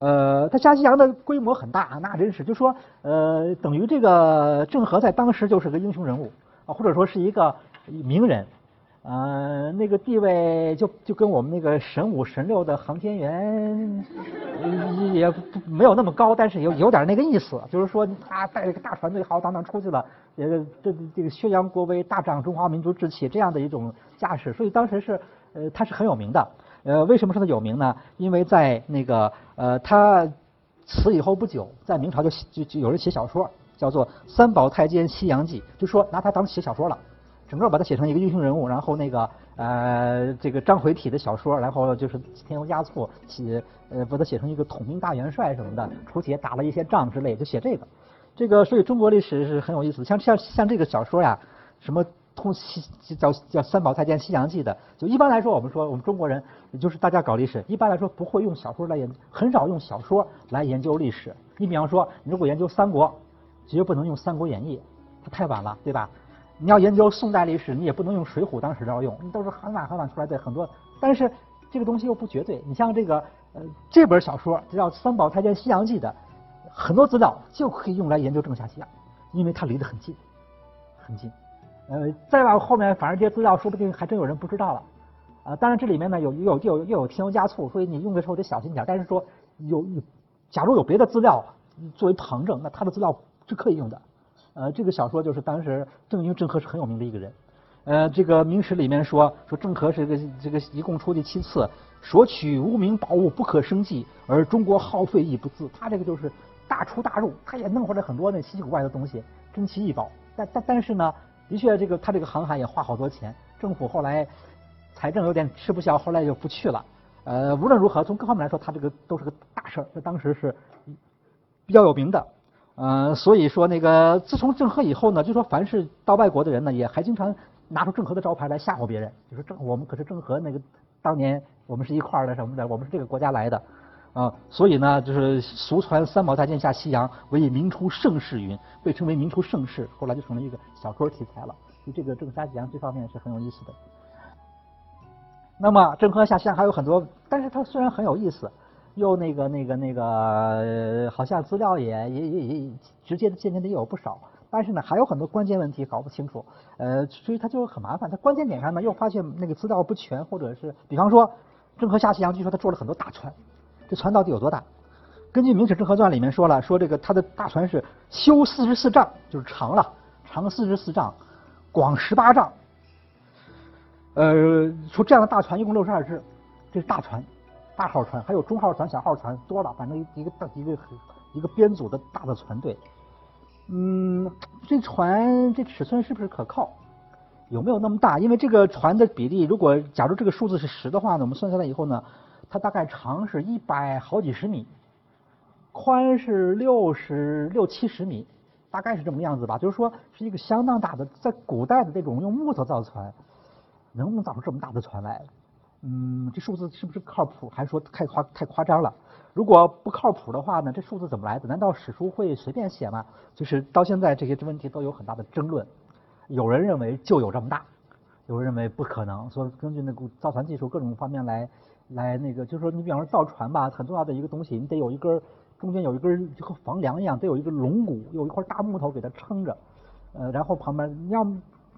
呃，他下西洋的规模很大，那真是就说呃，等于这个郑和在当时就是个英雄人物啊，或者说是一个名人。呃，那个地位就就跟我们那个神五神六的航天员也不没有那么高，但是有有点那个意思，就是说他带着个大船队浩浩荡荡出去了，这这这个宣扬国威、大展中华民族志气这样的一种架势，所以当时是呃他是很有名的。呃，为什么说他有名呢？因为在那个呃他死以后不久，在明朝就就就有人写小说，叫做《三宝太监西洋记》，就说拿他当写小说了。整个把它写成一个英雄人物，然后那个呃这个章回体的小说，然后就是添油加醋写呃把它写成一个统兵大元帅什么的，出去打了一些仗之类，就写这个。这个所以中国历史是很有意思，像像像这个小说呀，什么通西叫叫三宝太监西洋记的，就一般来说我们说我们中国人就是大家搞历史，一般来说不会用小说来研，很少用小说来研究历史。你比方说，如果研究三国，绝不能用三国演义，它太晚了，对吧？你要研究宋代历史，你也不能用《水浒》当时要用，你都是很晚很晚出来的很多。但是这个东西又不绝对，你像这个呃这本小说叫《三宝太监西洋记》的，很多资料就可以用来研究郑下西洋，因为它离得很近，很近。呃，再往后面，反正这些资料说不定还真有人不知道了。啊，当然这里面呢有有有又有添油加醋，所以你用的时候得小心点。但是说有，假如有别的资料作为旁证，那他的资料是可以用的。呃，这个小说就是当时郑英郑和是很有名的一个人。呃，这个明史里面说说郑和是个这个一共出去七次，索取无名宝物不可生计，而中国耗费亦不自。他这个就是大出大入，他也弄回来很多那稀奇古怪的东西，珍奇异宝。但但但是呢，的确这个他这个航海也花好多钱，政府后来财政有点吃不消，后来就不去了。呃，无论如何，从各方面来说，他这个都是个大事儿，在当时是比较有名的。呃，所以说那个自从郑和以后呢，就说凡是到外国的人呢，也还经常拿出郑和的招牌来吓唬别人，就说郑我们可是郑和那个当年我们是一块儿的什么的，我们是这个国家来的啊，所以呢，就是俗传三宝太监下西洋为明初盛世云，被称为明初盛世，后来就成了一个小说题材了。就这个郑和下西洋这方面是很有意思的。那么郑和下西洋还有很多，但是它虽然很有意思。又那个那个那个，好像资料也也也也直接的间接的也有不少，但是呢还有很多关键问题搞不清楚，呃，所以他就很麻烦。他关键点上呢又发现那个资料不全，或者是比方说郑和下西洋，据说他坐了很多大船，这船到底有多大？根据《明史郑和传》里面说了，说这个他的大船是修四十四丈，就是长了，长四十四丈，广十八丈。呃，说这样的大船一共六十二只，这是大船。大号船还有中号船、小号船多了，反正一个大一个一个编组的大的船队。嗯，这船这尺寸是不是可靠？有没有那么大？因为这个船的比例，如果假如这个数字是十的话呢，我们算下来以后呢，它大概长是一百好几十米，宽是六十六七十米，大概是这么样子吧。就是说是一个相当大的，在古代的这种用木头造船，能不能造出这么大的船来？嗯，这数字是不是靠谱？还是说太夸太夸张了？如果不靠谱的话呢，这数字怎么来的？难道史书会随便写吗？就是到现在这些问题都有很大的争论。有人认为就有这么大，有人认为不可能。说根据那个造船技术各种方面来来那个，就是说你比方说造船吧，很重要的一个东西，你得有一根中间有一根就和房梁一样，得有一个龙骨，有一块大木头给它撑着。呃，然后旁边你要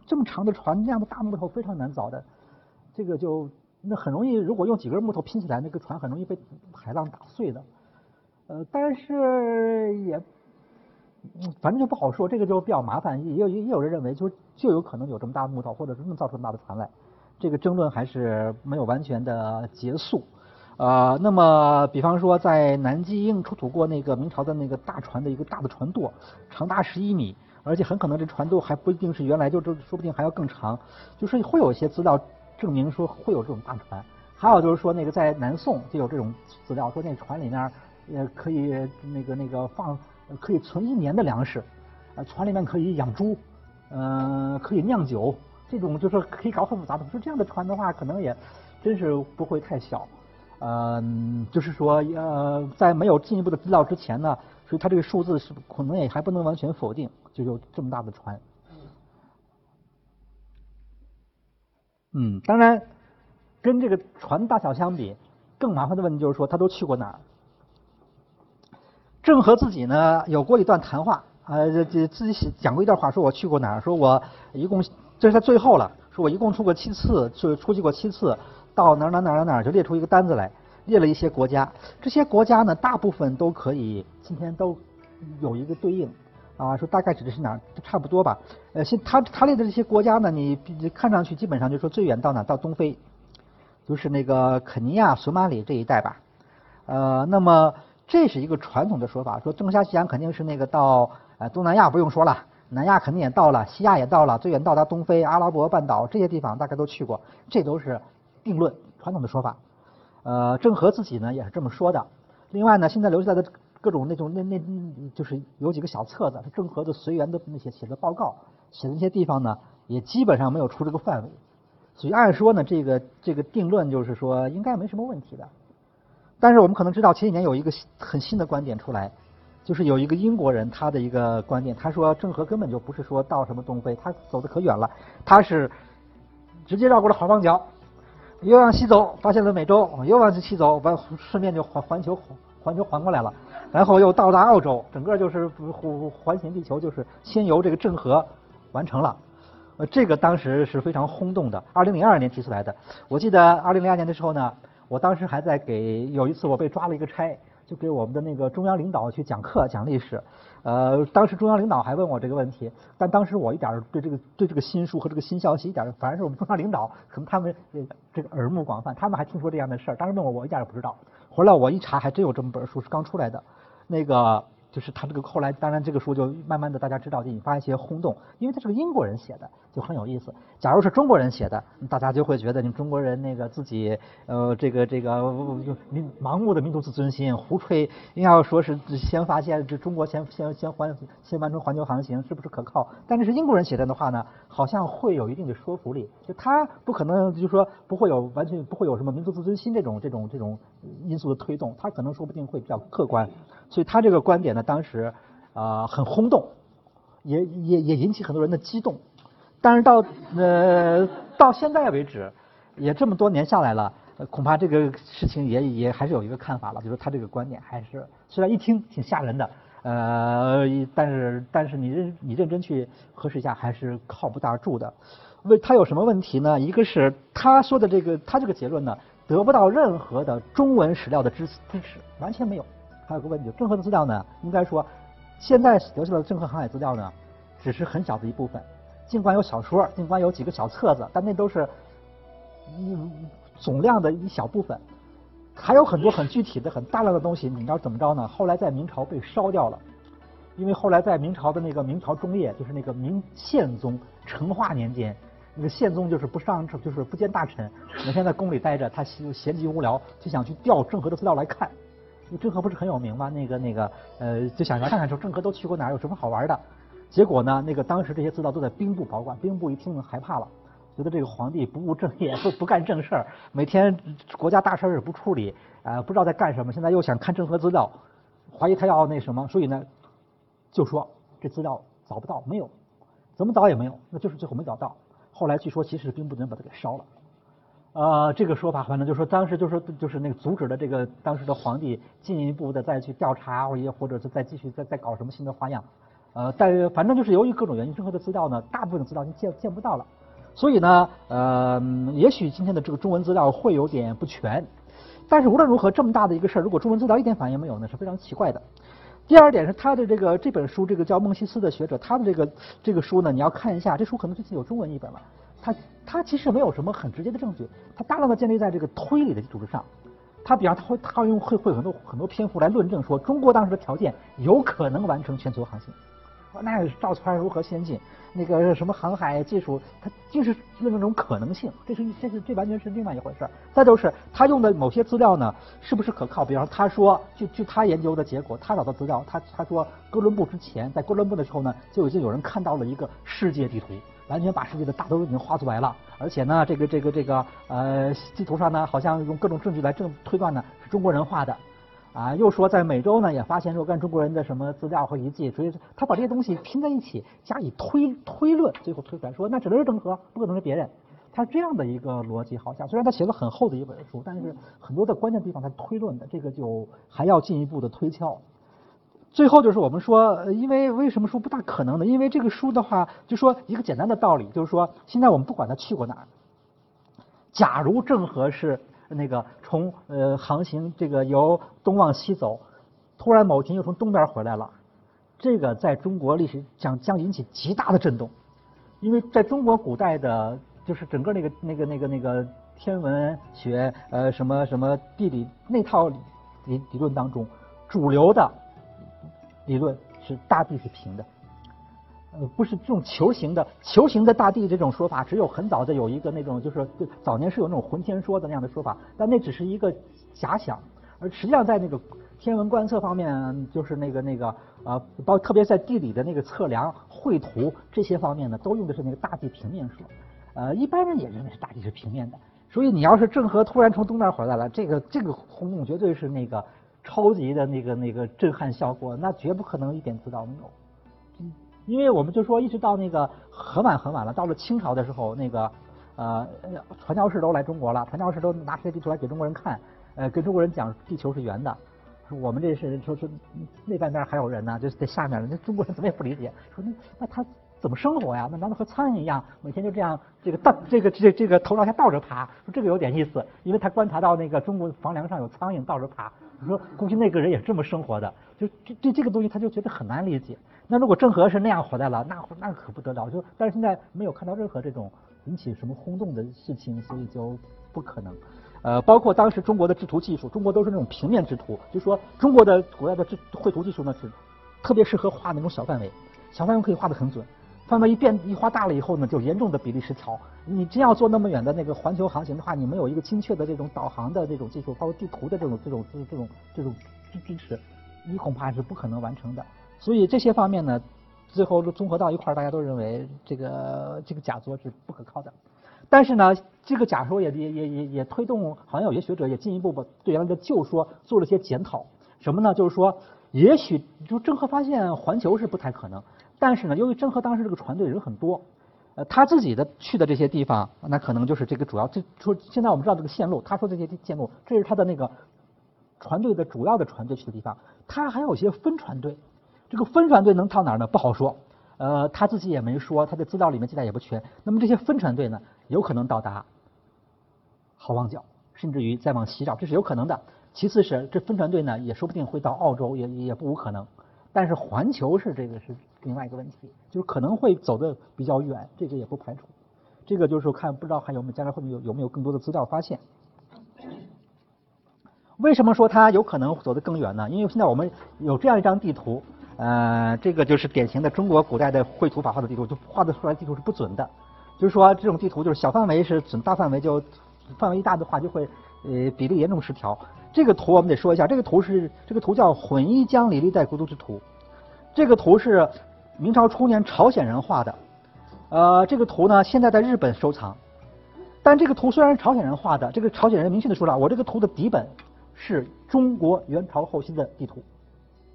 这么长的船，这样的大木头非常难造的，这个就。那很容易，如果用几根木头拼起来，那个船很容易被海浪打碎的。呃，但是也，反正就不好说，这个就比较麻烦。也有也有人认为，就就有可能有这么大木头，或者是能造出那么大的船来。这个争论还是没有完全的结束。呃，那么比方说，在南京出土过那个明朝的那个大船的一个大的船舵，长达十一米，而且很可能这船舵还不一定是原来就这，说不定还要更长。就是会有一些资料。证明说会有这种大船，还有就是说那个在南宋就有这种资料，说那船里面呃可以那个那个放可以存一年的粮食，呃，船里面可以养猪，嗯，可以酿酒，这种就是可以搞很复杂的。说这样的船的话，可能也真是不会太小，嗯，就是说呃，在没有进一步的资料之前呢，所以它这个数字是可能也还不能完全否定，就有这么大的船。嗯，当然，跟这个船大小相比，更麻烦的问题就是说，他都去过哪儿？郑和自己呢有过一段谈话，呃，这自己讲过一段话，说我去过哪儿，说我一共这是在最后了，说我一共出过七次，就出去过七次，到哪儿哪儿哪儿哪儿就列出一个单子来，列了一些国家，这些国家呢大部分都可以今天都有一个对应。啊，说大概指的是哪儿，差不多吧。呃，现他他列的这些国家呢，你看上去基本上就说最远到哪？到东非，就是那个肯尼亚、索马里这一带吧。呃，那么这是一个传统的说法，说郑和下西洋肯定是那个到呃东南亚不用说了，南亚肯定也到了，西亚也到了，最远到达东非、阿拉伯半岛这些地方大概都去过，这都是定论，传统的说法。呃，郑和自己呢也是这么说的。另外呢，现在留下来的。各种那种那那就是有几个小册子，郑和的随员的那些写的报告，写的那些地方呢，也基本上没有出这个范围，所以按说呢，这个这个定论就是说应该没什么问题的。但是我们可能知道前几年有一个很新的观点出来，就是有一个英国人他的一个观点，他说郑和根本就不是说到什么东非，他走的可远了，他是直接绕过了好望角，又往西走发现了美洲，又往西走完顺便就环环球环球环过来了。然后又到达澳洲，整个就是环环行地球，就是先由这个郑和完成了。呃，这个当时是非常轰动的。二零零二年提出来的，我记得二零零二年的时候呢，我当时还在给有一次我被抓了一个差，就给我们的那个中央领导去讲课讲历史。呃，当时中央领导还问我这个问题，但当时我一点对这个对这个新书和这个新消息一点，反而是我们中央领导可能他们这个耳目广泛，他们还听说这样的事儿。当时问我，我一点也不知道。回来我一查，还真有这么本书是刚出来的。那个就是他这个后来，当然这个书就慢慢的大家知道，就引发一些轰动，因为他是个英国人写的，就很有意思。假如是中国人写的，大家就会觉得你中国人那个自己呃这个这个民盲目的民族自尊心，胡吹，要说是先发现这中国先先先环先完成环球航行，是不是可靠？但是是英国人写的的话呢，好像会有一定的说服力。就他不可能就说不会有完全不会有什么民族自尊心这种这种这种因素的推动，他可能说不定会比较客观。所以他这个观点呢，当时啊很轰动，也也也引起很多人的激动。但是到呃到现在为止，也这么多年下来了，恐怕这个事情也也还是有一个看法了，就是他这个观点还是虽然一听挺吓人的，呃，但是但是你认你认真去核实一下，还是靠不大住的。为他有什么问题呢？一个是他说的这个他这个结论呢，得不到任何的中文史料的支支持，完全没有。还有个问题，郑和的资料呢，应该说，现在留下的郑和航海资料呢，只是很小的一部分。尽管有小说，尽管有几个小册子，但那都是嗯总量的一小部分。还有很多很具体的、很大量的东西，你知道怎么着呢？后来在明朝被烧掉了，因为后来在明朝的那个明朝中叶，就是那个明宪宗成化年间，那个宪宗就是不上，就是不见大臣，每天在宫里待着，他闲闲极无聊，就想去调郑和的资料来看。郑和不是很有名吗？那个那个呃，就想要看看说郑和都去过哪儿，有什么好玩的。结果呢，那个当时这些资料都在兵部保管，兵部一听害怕了，觉得这个皇帝不务正业，不 不干正事儿，每天国家大事儿也不处理，啊，不知道在干什么。现在又想看郑和资料，怀疑他要那什么，所以呢，就说这资料找不到，没有，怎么找也没有，那就是最后没找到。后来据说其实兵部的人把它给烧了。呃，这个说法反正就说当时就说就是那个阻止了这个当时的皇帝进一步的再去调查，或者或者是再继续再再搞什么新的花样。呃，但反正就是由于各种原因，任何的资料呢，大部分资料就见见不到了。所以呢，呃，也许今天的这个中文资料会有点不全。但是无论如何，这么大的一个事儿，如果中文资料一点反应没有呢，是非常奇怪的。第二点是他的这个这本书，这个叫孟西斯的学者，他的这个这个书呢，你要看一下，这书可能最近有中文译本了。他他其实没有什么很直接的证据，他大量的建立在这个推理的基础之上。他比方他会他会用会会很多很多篇幅来论证说中国当时的条件有可能完成全球航行。那造船如何先进？那个什么航海技术，它就是论证这种可能性。这是这是这完全是另外一回事。再就是他用的某些资料呢，是不是可靠？比方他说，据据他研究的结果，他找到资料，他他说哥伦布之前在哥伦布的时候呢，就已经有人看到了一个世界地图。完全把世界的大都已经画出来了，而且呢，这个这个这个呃地图上呢，好像用各种证据来证推断呢是中国人画的，啊，又说在美洲呢也发现若干中国人的什么资料和遗迹，所以他把这些东西拼在一起加以推推论，最后推出来说那只能是郑和，不可能是别人，他是这样的一个逻辑，好像虽然他写了很厚的一本书，但是很多的关键地方他推论的，这个就还要进一步的推敲。最后就是我们说，因为为什么说不大可能呢？因为这个书的话，就说一个简单的道理，就是说，现在我们不管他去过哪儿，假如郑和是那个从呃航行这个由东往西走，突然某天又从东边回来了，这个在中国历史将将引起极大的震动，因为在中国古代的，就是整个那个那个那个那个天文学呃什么什么地理那套理理论当中，主流的。理论是大地是平的，呃，不是这种球形的球形的大地这种说法，只有很早的有一个那种就是早年是有那种浑天说的那样的说法，但那只是一个假想，而实际上在那个天文观测方面，就是那个那个呃，包特别在地理的那个测量绘图这些方面呢，都用的是那个大地平面说，呃，一般人也认为是大地是平面的，所以你要是郑和突然从东边回来了，这个这个轰动绝对是那个。超级的那个那个震撼效果，那绝不可能一点资料没有。嗯，因为我们就说，一直到那个很晚很晚了，到了清朝的时候，那个呃传教士都来中国了，传教士都拿世界地图来给中国人看，呃，跟中国人讲地球是圆的。我们这是说说那半边还有人呢，就是在下面，那中国人怎么也不理解，说那那他怎么生活呀？那难道和苍蝇一样，每天就这样这个倒这个这这个头朝下倒着爬？说这个有点意思，因为他观察到那个中国房梁上有苍蝇倒着爬。你说估计那个人也这么生活的，就这这这个东西他就觉得很难理解。那如果郑和是那样活来了，那那可不得了。就但是现在没有看到任何这种引起什么轰动的事情，所以就不可能。呃，包括当时中国的制图技术，中国都是那种平面制图，就说中国的古代的制绘图技术呢是特别适合画那种小范围，小范围可以画得很准。范围一变一画大了以后呢，就严重的比例失调。你真要做那么远的那个环球航行的话，你没有一个精确的这种导航的这种技术，包括地图的这种这种这种这种支支持，你恐怕是不可能完成的。所以这些方面呢，最后综合到一块儿，大家都认为这个这个假说是不可靠的。但是呢，这个假说也也也也也推动，好像有些学者也进一步把对原来的旧说做了些检讨。什么呢？就是说，也许就郑和发现环球是不太可能。但是呢，由于郑和当时这个船队人很多，呃，他自己的去的这些地方，那可能就是这个主要。这说现在我们知道这个线路，他说这些线路，这是他的那个船队的主要的船队去的地方。他还有一些分船队，这个分船队能到哪儿呢？不好说。呃，他自己也没说，他的资料里面记载也不全。那么这些分船队呢，有可能到达好望角，甚至于再往西找，这是有可能的。其次是这分船队呢，也说不定会到澳洲，也也不无可能。但是环球是这个是另外一个问题，就是可能会走的比较远，这个也不排除。这个就是看不知道还有没有将来会有有没有更多的资料发现。为什么说它有可能走得更远呢？因为现在我们有这样一张地图，呃，这个就是典型的中国古代的绘图法画的地图，就画的出来地图是不准的。就是说这种地图就是小范围是准，大范围就范围一大的话就会呃比例严重失调。这个图我们得说一下，这个图是这个图叫《混一江里历代国都之图》，这个图是明朝初年朝鲜人画的，呃，这个图呢现在在日本收藏，但这个图虽然是朝鲜人画的，这个朝鲜人明确的说了，我这个图的底本是中国元朝后期的地图，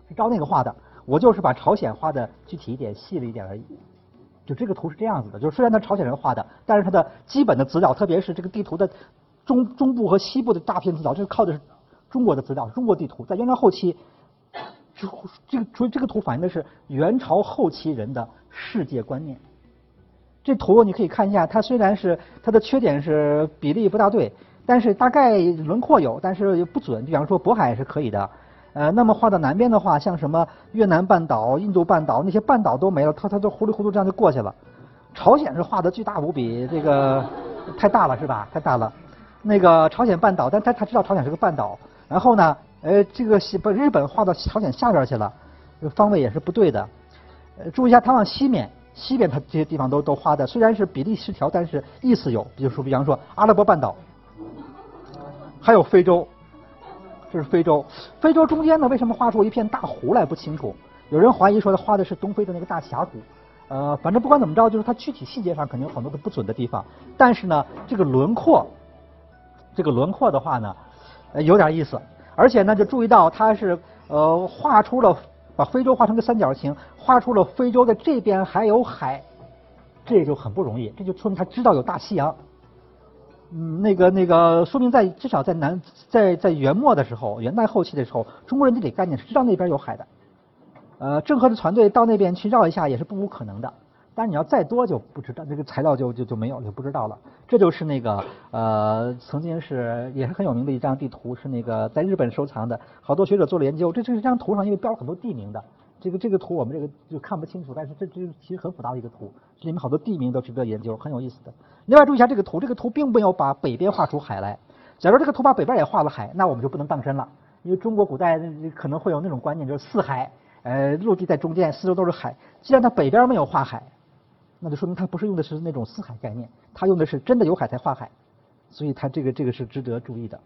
是照那个画的，我就是把朝鲜画的具体一点、细了一点而已。就这个图是这样子的，就是虽然它朝鲜人画的，但是它的基本的资料，特别是这个地图的中中部和西部的大片资料，这是靠的是。中国的资料，中国地图在元朝后期，这个所以这个图反映的是元朝后期人的世界观念。这图你可以看一下，它虽然是它的缺点是比例不大对，但是大概轮廓有，但是又不准。比方说渤海是可以的，呃，那么画到南边的话，像什么越南半岛、印度半岛那些半岛都没了，它它都糊里糊涂这样就过去了。朝鲜是画的巨大无比，这个太大了是吧？太大了。那个朝鲜半岛，但他他知道朝鲜是个半岛。然后呢，呃，这个西把日本划到朝鲜下边去了，这个方位也是不对的。呃，注意一下，它往西面，西边它这些地方都都画的，虽然是比例失调，但是意思有。比如说，比方说阿拉伯半岛，还有非洲，这是非洲。非洲中间呢，为什么画出一片大湖来不清楚？有人怀疑说他画的是东非的那个大峡谷。呃，反正不管怎么着，就是它具体细节上肯定有很多的不准的地方。但是呢，这个轮廓，这个轮廓的话呢。有点意思，而且呢，就注意到它是呃画出了把非洲画成个三角形，画出了非洲的这边还有海，这就很不容易，这就说明他知道有大西洋。嗯，那个那个说明在至少在南在在元末的时候，元代后期的时候，中国人地理概念是知道那边有海的，呃，郑和的船队到那边去绕一下也是不无可能的。但是你要再多就不知道，这个材料就就就没有，就不知道了。这就是那个呃，曾经是也是很有名的一张地图，是那个在日本收藏的，好多学者做了研究。这这张图上因为标了很多地名的，这个这个图我们这个就看不清楚，但是这这其实很复杂的一个图，这里面好多地名都值得研究，很有意思的。另外注意一下这个图，这个图并没有把北边画出海来。假如这个图把北边也画了海，那我们就不能当真了，因为中国古代可能会有那种观念，就是四海，呃，陆地在中间，四周都是海。既然它北边没有画海。那就说明他不是用的是那种四海概念，他用的是真的有海才画海，所以他这个这个是值得注意的。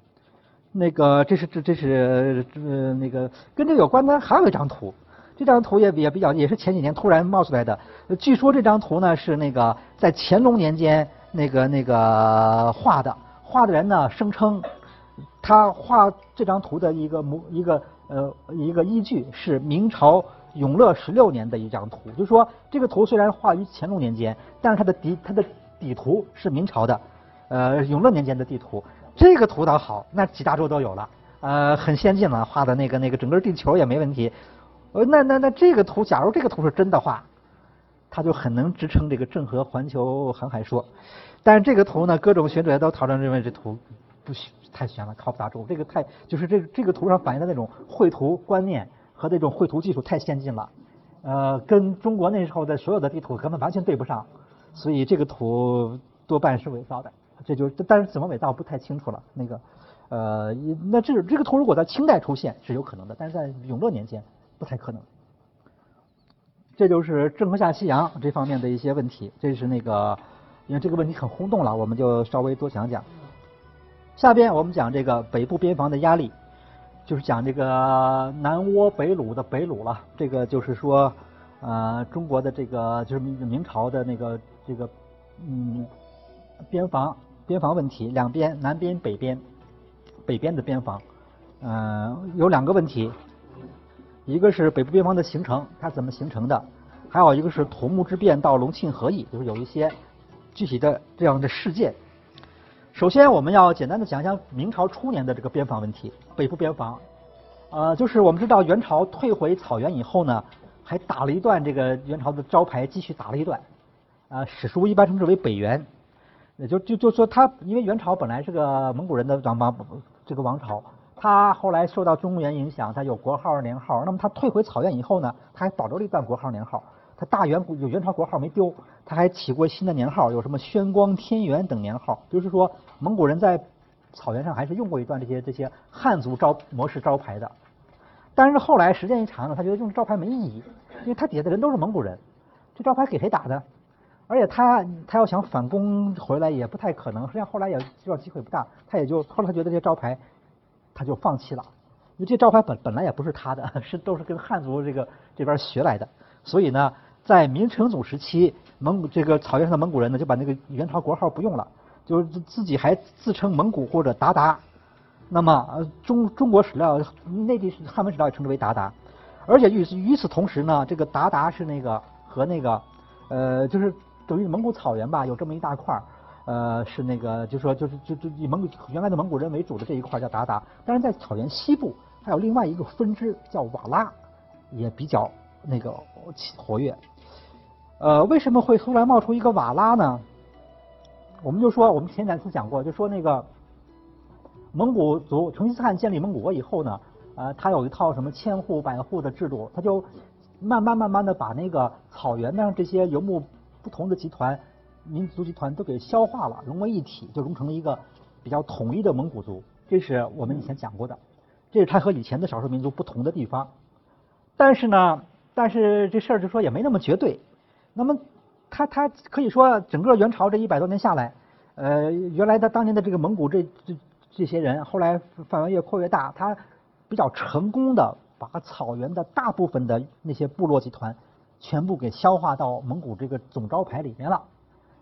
那个这是这这是呃那个跟这有关的还有一张图，这张图也也比较也是前几年突然冒出来的。据说这张图呢是那个在乾隆年间那个那个画的，画的人呢声称他画这张图的一个模一个呃一个依据是明朝。永乐十六年的一张图，就是说这个图虽然画于乾隆年间，但是它的底它的底图是明朝的，呃永乐年间的地图。这个图倒好，那几大洲都有了，呃很先进了，画的那个那个整个地球也没问题。呃那那那这个图，假如这个图是真的话，它就很能支撑这个郑和环球航海说。但是这个图呢，各种学者都讨论认为这图不太悬了，靠不大住。这个太就是这这个图上反映的那种绘图观念。和这种绘图技术太先进了，呃，跟中国那时候的所有的地图根本完全对不上，所以这个图多半是伪造的。这就但是怎么伪造不太清楚了。那个，呃，那这这个图如果在清代出现是有可能的，但是在永乐年间不太可能。这就是郑和下西洋这方面的一些问题。这是那个，因为这个问题很轰动了，我们就稍微多讲讲。下边我们讲这个北部边防的压力。就是讲这个南倭北虏的北虏了，这个就是说，呃，中国的这个就是明朝的那个这个嗯边防边防问题，两边南边北边北边的边防，嗯，有两个问题，一个是北部边防的形成，它怎么形成的，还有一个是土木之变到隆庆和议，就是有一些具体的这样的事件。首先，我们要简单的讲一讲明朝初年的这个边防问题，北部边防。呃，就是我们知道元朝退回草原以后呢，还打了一段这个元朝的招牌，继续打了一段。啊，史书一般称之为北元，也就就就说他，因为元朝本来是个蒙古人的王王这个王朝，他后来受到中原影响，他有国号年号。那么他退回草原以后呢，他还保留了一段国号年号。他大元有元朝国号没丢，他还起过新的年号，有什么宣光、天元等年号。就是说，蒙古人在草原上还是用过一段这些这些汉族招模式招牌的。但是后来时间一长呢，他觉得用招牌没意义，因为他底下的人都是蒙古人，这招牌给谁打的？而且他他要想反攻回来也不太可能。实际上后来也知道机会不大，他也就后来他觉得这招牌他就放弃了，因为这招牌本本来也不是他的，是都是跟汉族这个这边学来的，所以呢。在明成祖时期，蒙古这个草原上的蒙古人呢，就把那个元朝国号不用了，就是自己还自称蒙古或者鞑靼。那么中中国史料、内地汉文史料也称之为鞑靼。而且与此与此同时呢，这个鞑靼是那个和那个呃，就是等于蒙古草原吧，有这么一大块儿，呃，是那个就说就是就就以蒙古原来的蒙古人为主的这一块叫鞑靼。但是在草原西部还有另外一个分支叫瓦剌，也比较那个活跃。呃，为什么会突然冒出一个瓦拉呢？我们就说，我们前两次讲过，就说那个蒙古族成吉思汗建立蒙古国以后呢，呃，他有一套什么千户百户的制度，他就慢慢慢慢的把那个草原上这些游牧不同的集团、民族集团都给消化了，融为一体，就融成了一个比较统一的蒙古族。这是我们以前讲过的，这是他和以前的少数民族不同的地方。但是呢，但是这事儿就说也没那么绝对。那么，他他可以说，整个元朝这一百多年下来，呃，原来他当年的这个蒙古这这这些人，后来范围越扩越大，他比较成功的把草原的大部分的那些部落集团全部给消化到蒙古这个总招牌里面了。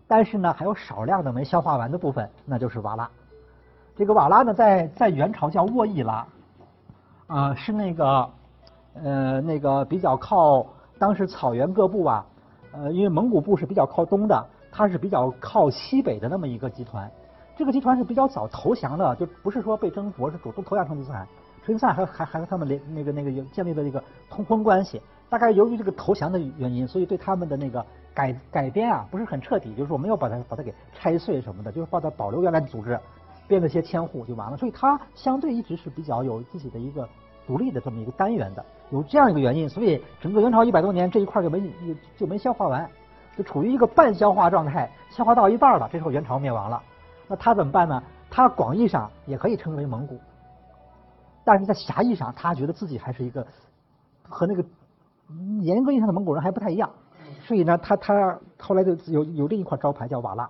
但是呢，还有少量的没消化完的部分，那就是瓦剌。这个瓦剌呢，在在元朝叫沃亦剌，啊，是那个呃那个比较靠当时草原各部啊。呃，因为蒙古部是比较靠东的，它是比较靠西北的那么一个集团。这个集团是比较早投降的，就不是说被征服，是主动投降成吉思汗。成吉思汗还还还和他们连那个那个建立了一个通婚关系。大概由于这个投降的原因，所以对他们的那个改改编啊不是很彻底，就是我没有把它把它给拆碎什么的，就是把它保留原来的组织，编了些千户就完了。所以它相对一直是比较有自己的一个独立的这么一个单元的。有这样一个原因，所以整个元朝一百多年这一块就没就没消化完，就处于一个半消化状态，消化到一半了，这时候元朝灭亡了。那他怎么办呢？他广义上也可以称为蒙古，但是在狭义上，他觉得自己还是一个和那个严格意义上的蒙古人还不太一样，所以呢，他他后来就有有另一块招牌叫瓦剌。